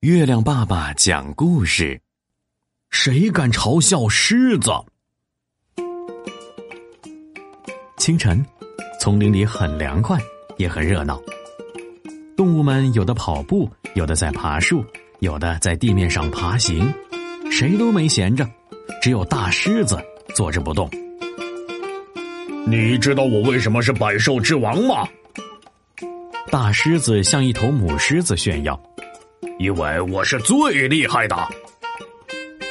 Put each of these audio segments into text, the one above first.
月亮爸爸讲故事：谁敢嘲笑狮子？清晨，丛林里很凉快，也很热闹。动物们有的跑步，有的在爬树，有的在地面上爬行，谁都没闲着。只有大狮子坐着不动。你知道我为什么是百兽之王吗？大狮子向一头母狮子炫耀。因为我是最厉害的，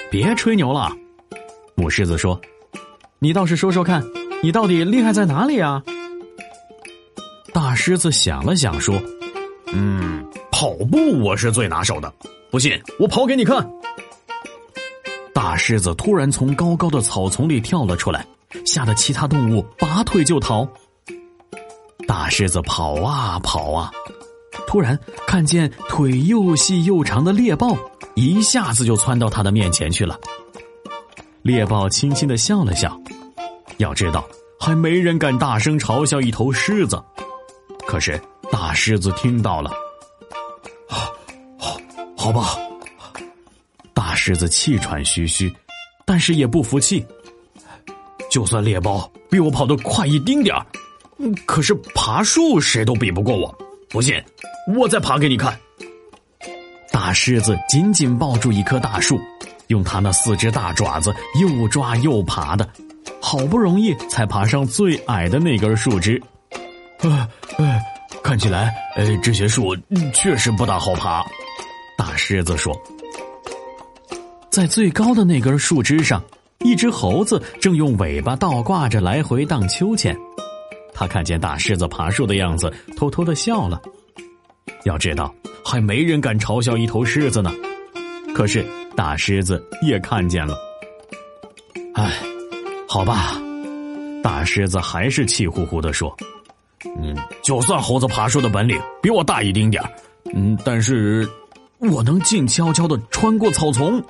别吹牛了。母狮子说：“你倒是说说看，你到底厉害在哪里啊？”大狮子想了想说：“嗯，跑步我是最拿手的，不信我跑给你看。”大狮子突然从高高的草丛里跳了出来，吓得其他动物拔腿就逃。大狮子跑啊跑啊。突然看见腿又细又长的猎豹，一下子就窜到他的面前去了。猎豹轻轻的笑了笑，要知道还没人敢大声嘲笑一头狮子。可是大狮子听到了，好，好吧。大狮子气喘吁吁，但是也不服气。就算猎豹比我跑得快一丁点儿，可是爬树谁都比不过我。不信，我再爬给你看。大狮子紧紧抱住一棵大树，用它那四只大爪子又抓又爬的，好不容易才爬上最矮的那根树枝。呃呃，看起来，呃，这些树确实不大好爬。大狮子说：“在最高的那根树枝上，一只猴子正用尾巴倒挂着来回荡秋千。”他看见大狮子爬树的样子，偷偷的笑了。要知道，还没人敢嘲笑一头狮子呢。可是大狮子也看见了。哎，好吧，大狮子还是气呼呼的说：“嗯，就算猴子爬树的本领比我大一丁点嗯，但是我能静悄悄的穿过草丛。”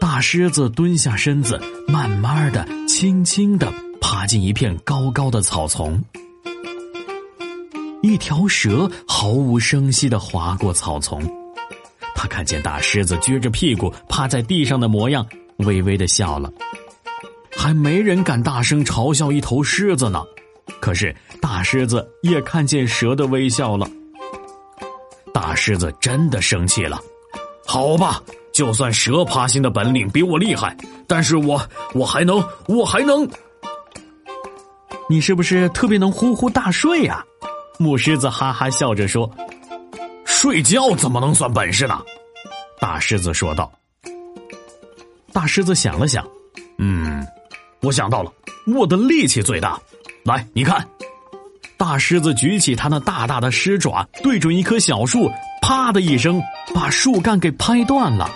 大狮子蹲下身子，慢慢的、轻轻的。爬进一片高高的草丛，一条蛇毫无声息的划过草丛。他看见大狮子撅着屁股趴在地上的模样，微微的笑了。还没人敢大声嘲笑一头狮子呢，可是大狮子也看见蛇的微笑了。大狮子真的生气了。好吧，就算蛇爬行的本领比我厉害，但是我我还能，我还能。你是不是特别能呼呼大睡呀？母狮子哈哈笑着说：“睡觉怎么能算本事呢？”大狮子说道。大狮子想了想，嗯，我想到了，我的力气最大。来，你看，大狮子举起它那大大的狮爪，对准一棵小树，啪的一声，把树干给拍断了。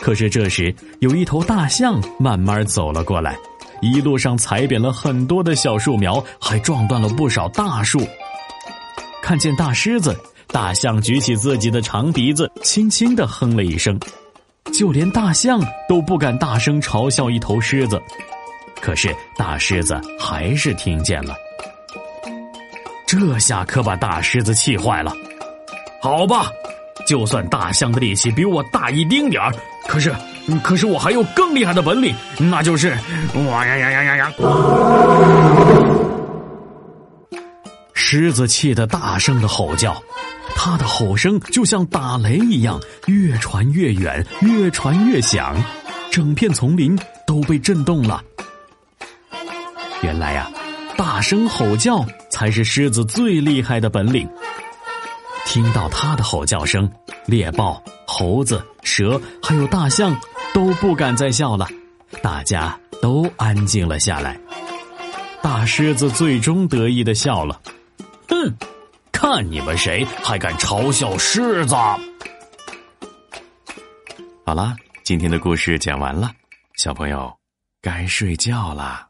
可是这时，有一头大象慢慢走了过来。一路上踩扁了很多的小树苗，还撞断了不少大树。看见大狮子，大象举起自己的长鼻子，轻轻的哼了一声。就连大象都不敢大声嘲笑一头狮子，可是大狮子还是听见了。这下可把大狮子气坏了。好吧，就算大象的力气比我大一丁点儿，可是。可是我还有更厉害的本领，那就是哇呀呀呀呀呀！狮子气得大声的吼叫，它的吼声就像打雷一样，越传越远，越传越响，整片丛林都被震动了。原来呀，大声吼叫才是狮子最厉害的本领。听到它的吼叫声，猎豹、猴子、蛇还有大象。都不敢再笑了，大家都安静了下来。大狮子最终得意的笑了，哼，看你们谁还敢嘲笑狮子！好啦，今天的故事讲完了，小朋友该睡觉啦。